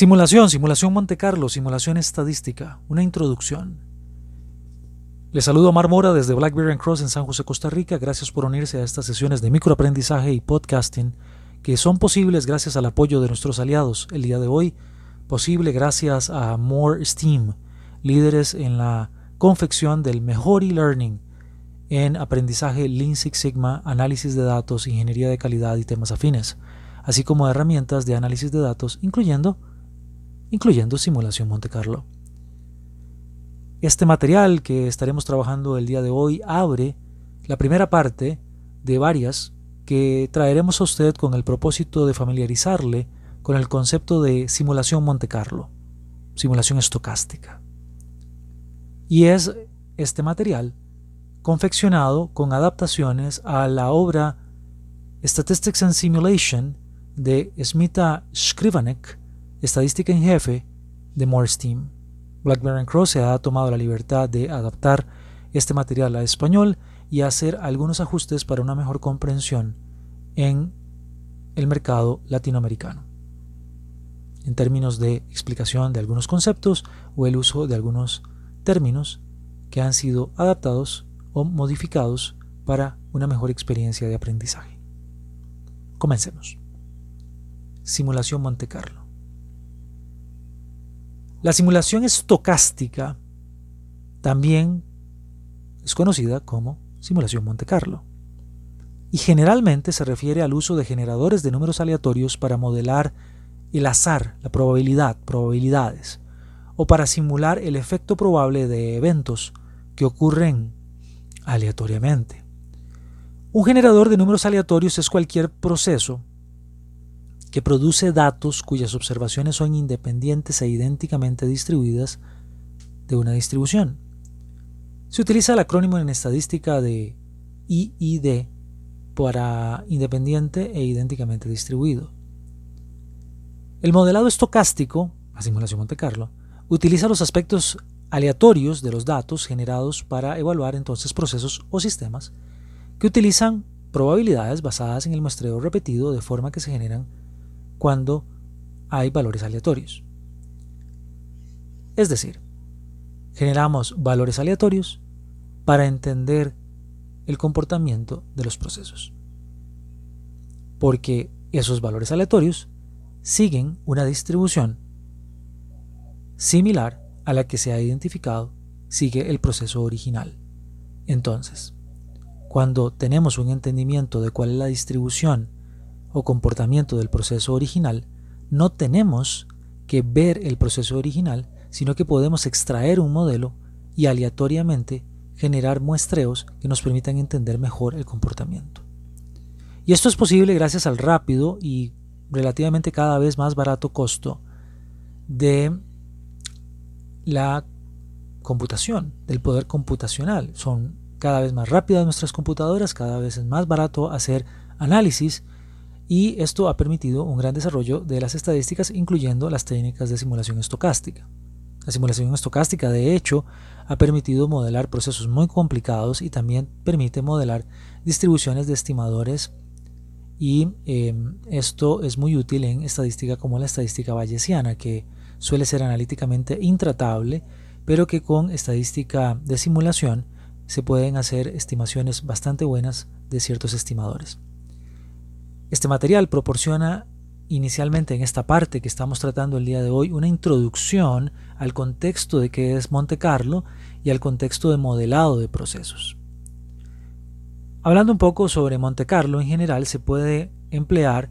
Simulación, simulación Monte Carlo, simulación estadística, una introducción. Les saludo a Mar Mora desde Blackberry Cross en San José, Costa Rica. Gracias por unirse a estas sesiones de microaprendizaje y podcasting que son posibles gracias al apoyo de nuestros aliados. El día de hoy, posible gracias a More Steam, líderes en la confección del mejor e-learning en aprendizaje Lean Six Sigma, análisis de datos, ingeniería de calidad y temas afines, así como herramientas de análisis de datos, incluyendo incluyendo simulación Monte Carlo. Este material que estaremos trabajando el día de hoy abre la primera parte de varias que traeremos a usted con el propósito de familiarizarle con el concepto de simulación Monte Carlo, simulación estocástica. Y es este material confeccionado con adaptaciones a la obra Statistics and Simulation de Smita Skrivanek estadística en jefe de Morse Team. BlackBerry Cross se ha tomado la libertad de adaptar este material a español y hacer algunos ajustes para una mejor comprensión en el mercado latinoamericano, en términos de explicación de algunos conceptos o el uso de algunos términos que han sido adaptados o modificados para una mejor experiencia de aprendizaje. Comencemos. Simulación Monte Carlo. La simulación estocástica también es conocida como simulación Monte Carlo y generalmente se refiere al uso de generadores de números aleatorios para modelar el azar, la probabilidad, probabilidades, o para simular el efecto probable de eventos que ocurren aleatoriamente. Un generador de números aleatorios es cualquier proceso que produce datos cuyas observaciones son independientes e idénticamente distribuidas de una distribución. Se utiliza el acrónimo en estadística de IID para independiente e idénticamente distribuido. El modelado estocástico, la simulación Monte Carlo, utiliza los aspectos aleatorios de los datos generados para evaluar entonces procesos o sistemas que utilizan probabilidades basadas en el muestreo repetido de forma que se generan cuando hay valores aleatorios. Es decir, generamos valores aleatorios para entender el comportamiento de los procesos. Porque esos valores aleatorios siguen una distribución similar a la que se ha identificado sigue el proceso original. Entonces, cuando tenemos un entendimiento de cuál es la distribución o comportamiento del proceso original, no tenemos que ver el proceso original, sino que podemos extraer un modelo y aleatoriamente generar muestreos que nos permitan entender mejor el comportamiento. Y esto es posible gracias al rápido y relativamente cada vez más barato costo de la computación, del poder computacional. Son cada vez más rápidas nuestras computadoras, cada vez es más barato hacer análisis y esto ha permitido un gran desarrollo de las estadísticas, incluyendo las técnicas de simulación estocástica. La simulación estocástica, de hecho, ha permitido modelar procesos muy complicados y también permite modelar distribuciones de estimadores y em, esto es muy útil en estadística como la estadística bayesiana, que suele ser analíticamente intratable, pero que con estadística de simulación se pueden hacer estimaciones bastante buenas de ciertos estimadores. Este material proporciona inicialmente en esta parte que estamos tratando el día de hoy una introducción al contexto de qué es Monte Carlo y al contexto de modelado de procesos. Hablando un poco sobre Monte Carlo en general se puede emplear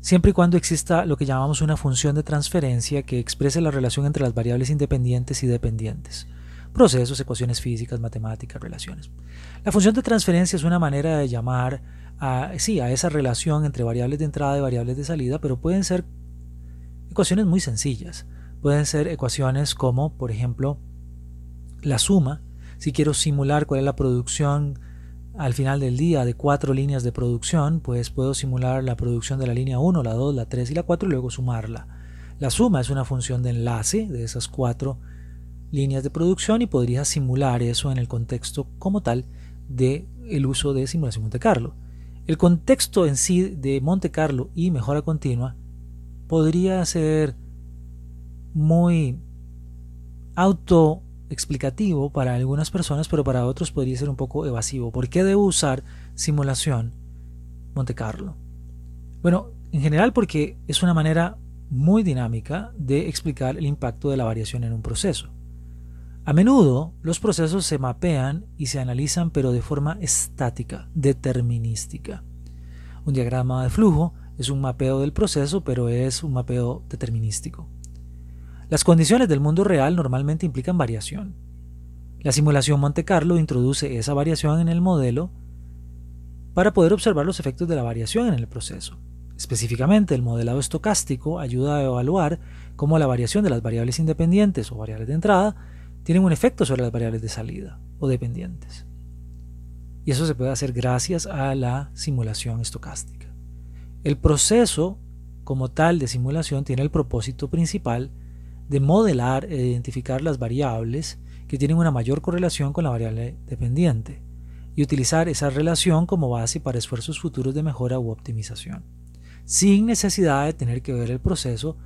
siempre y cuando exista lo que llamamos una función de transferencia que exprese la relación entre las variables independientes y dependientes. procesos, ecuaciones físicas, matemáticas, relaciones. La función de transferencia es una manera de llamar sí, a esa relación entre variables de entrada y variables de salida, pero pueden ser ecuaciones muy sencillas. Pueden ser ecuaciones como, por ejemplo, la suma. Si quiero simular cuál es la producción al final del día de cuatro líneas de producción, pues puedo simular la producción de la línea 1, la 2, la 3 y la 4 y luego sumarla. La suma es una función de enlace de esas cuatro líneas de producción y podría simular eso en el contexto como tal del el uso de simulación Monte Carlo. El contexto en sí de Monte Carlo y mejora continua podría ser muy auto explicativo para algunas personas, pero para otros podría ser un poco evasivo. ¿Por qué debo usar simulación Monte Carlo? Bueno, en general porque es una manera muy dinámica de explicar el impacto de la variación en un proceso. A menudo los procesos se mapean y se analizan pero de forma estática, determinística. Un diagrama de flujo es un mapeo del proceso pero es un mapeo determinístico. Las condiciones del mundo real normalmente implican variación. La simulación Monte Carlo introduce esa variación en el modelo para poder observar los efectos de la variación en el proceso. Específicamente, el modelado estocástico ayuda a evaluar cómo la variación de las variables independientes o variables de entrada tienen un efecto sobre las variables de salida o dependientes. Y eso se puede hacer gracias a la simulación estocástica. El proceso como tal de simulación tiene el propósito principal de modelar e identificar las variables que tienen una mayor correlación con la variable dependiente y utilizar esa relación como base para esfuerzos futuros de mejora u optimización, sin necesidad de tener que ver el proceso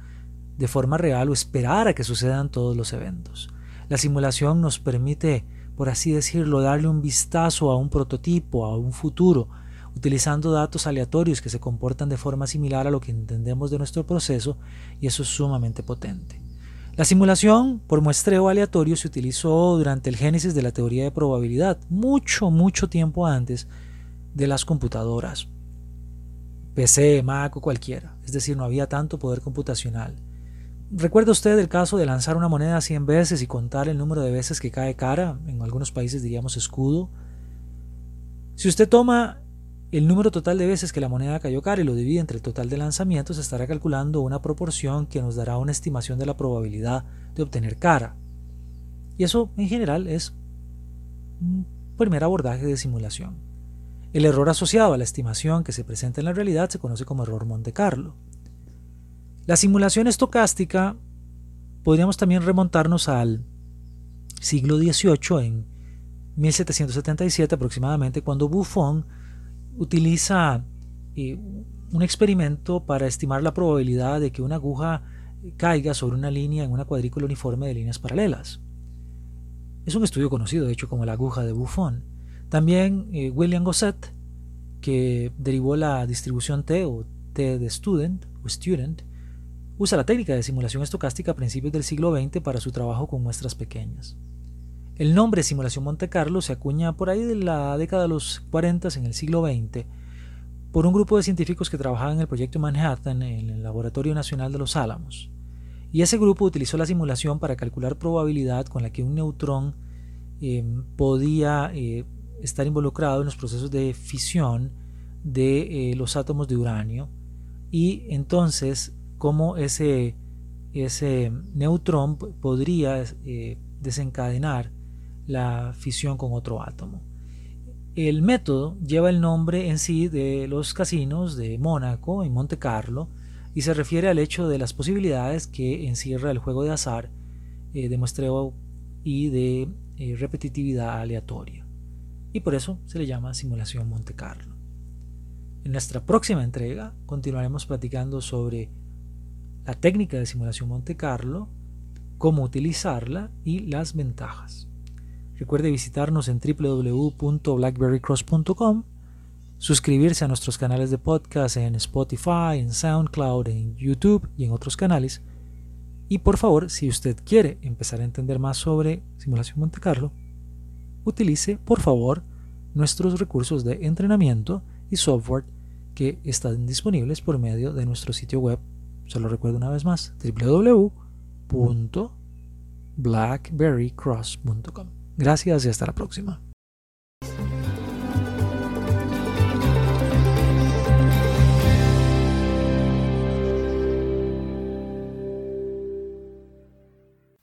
de forma real o esperar a que sucedan todos los eventos. La simulación nos permite, por así decirlo, darle un vistazo a un prototipo, a un futuro, utilizando datos aleatorios que se comportan de forma similar a lo que entendemos de nuestro proceso y eso es sumamente potente. La simulación por muestreo aleatorio se utilizó durante el génesis de la teoría de probabilidad, mucho, mucho tiempo antes de las computadoras. PC, Mac o cualquiera, es decir, no había tanto poder computacional. ¿Recuerda usted el caso de lanzar una moneda 100 veces y contar el número de veces que cae cara? En algunos países diríamos escudo. Si usted toma el número total de veces que la moneda cayó cara y lo divide entre el total de lanzamientos, estará calculando una proporción que nos dará una estimación de la probabilidad de obtener cara. Y eso en general es un primer abordaje de simulación. El error asociado a la estimación que se presenta en la realidad se conoce como error Monte Carlo. La simulación estocástica podríamos también remontarnos al siglo XVIII, en 1777 aproximadamente, cuando Buffon utiliza eh, un experimento para estimar la probabilidad de que una aguja caiga sobre una línea en una cuadrícula uniforme de líneas paralelas. Es un estudio conocido, de hecho, como la aguja de Buffon. También eh, William Gosset, que derivó la distribución T o T de student o student, usa la técnica de simulación estocástica a principios del siglo XX para su trabajo con muestras pequeñas. El nombre simulación Monte Carlo se acuña por ahí de la década de los 40 en el siglo XX por un grupo de científicos que trabajaban en el proyecto Manhattan en el Laboratorio Nacional de los Álamos. Y ese grupo utilizó la simulación para calcular probabilidad con la que un neutrón eh, podía eh, estar involucrado en los procesos de fisión de eh, los átomos de uranio y entonces cómo ese, ese neutrón podría desencadenar la fisión con otro átomo. El método lleva el nombre en sí de los casinos de Mónaco y Monte Carlo y se refiere al hecho de las posibilidades que encierra el juego de azar, eh, de muestreo y de eh, repetitividad aleatoria. Y por eso se le llama simulación Monte Carlo. En nuestra próxima entrega continuaremos platicando sobre la técnica de simulación Monte Carlo, cómo utilizarla y las ventajas. Recuerde visitarnos en www.blackberrycross.com, suscribirse a nuestros canales de podcast en Spotify, en SoundCloud, en YouTube y en otros canales. Y por favor, si usted quiere empezar a entender más sobre simulación Monte Carlo, utilice por favor nuestros recursos de entrenamiento y software que están disponibles por medio de nuestro sitio web. Se lo recuerdo una vez más, www blackberrycross.com. Gracias y hasta la próxima.